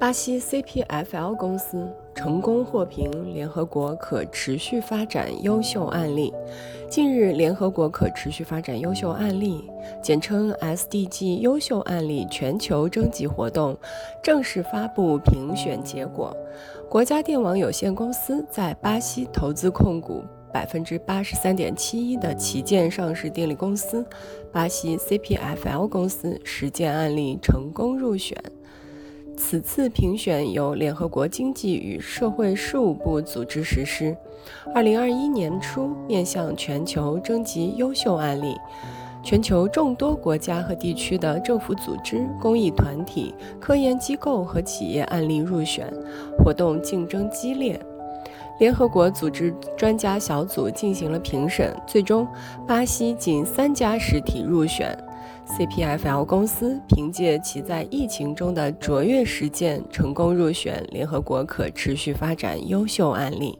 巴西 CPFL 公司成功获评联合国可持续发展优秀案例。近日，联合国可持续发展优秀案例（简称 SDG 优秀案例）全球征集活动正式发布评选结果。国家电网有限公司在巴西投资控股百分之八十三点七一的旗舰上市电力公司巴西 CPFL 公司实践案例成功入选。此次评选由联合国经济与社会事务部组织实施。二零二一年初，面向全球征集优秀案例，全球众多国家和地区的政府组织、公益团体、科研机构和企业案例入选，活动竞争激烈。联合国组织专家小组进行了评审，最终巴西仅三家实体入选。CPFL 公司凭借其在疫情中的卓越实践，成功入选联合国可持续发展优秀案例。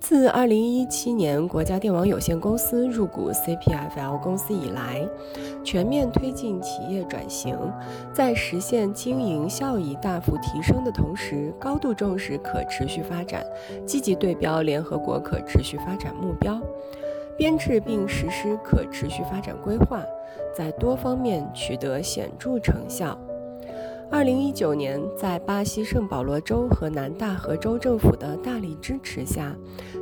自2017年国家电网有限公司入股 CPFL 公司以来，全面推进企业转型，在实现经营效益大幅提升的同时，高度重视可持续发展，积极对标联合国可持续发展目标。编制并实施可持续发展规划，在多方面取得显著成效。二零一九年，在巴西圣保罗州和南大河州政府的大力支持下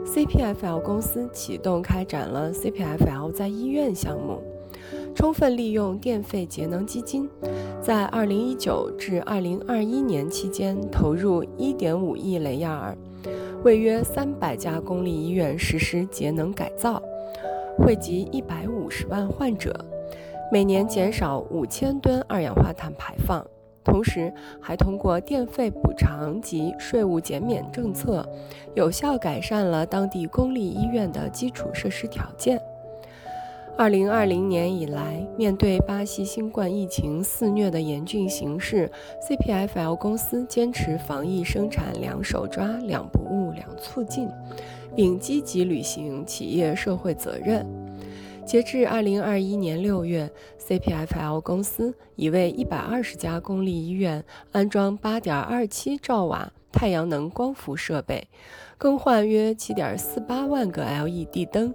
，CPFL 公司启动开展了 CPFL 在医院项目，充分利用电费节能基金，在二零一九至二零二一年期间投入一点五亿雷亚尔，为约三百家公立医院实施节能改造。惠及一百五十万患者，每年减少五千吨二氧化碳排放，同时还通过电费补偿及税务减免政策，有效改善了当地公立医院的基础设施条件。二零二零年以来，面对巴西新冠疫情肆虐的严峻形势，CPFL 公司坚持防疫生产两手抓、两不误、两促进。并积极履行企业社会责任。截至二零二一年六月，CPFL 公司已为一百二十家公立医院安装八点二七兆瓦太阳能光伏设备，更换约七点四八万个 LED 灯，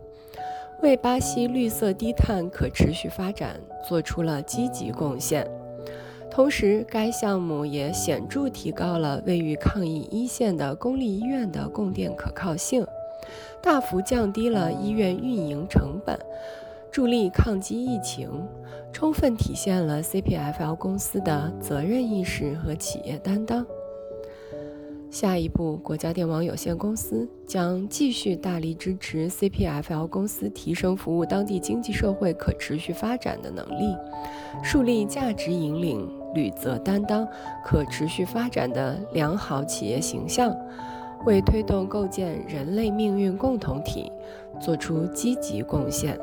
为巴西绿色低碳可持续发展做出了积极贡献。同时，该项目也显著提高了位于抗疫一线的公立医院的供电可靠性。大幅降低了医院运营成本，助力抗击疫情，充分体现了 CPFL 公司的责任意识和企业担当。下一步，国家电网有限公司将继续大力支持 CPFL 公司提升服务当地经济社会可持续发展的能力，树立价值引领、履责担当、可持续发展的良好企业形象。为推动构建人类命运共同体做出积极贡献。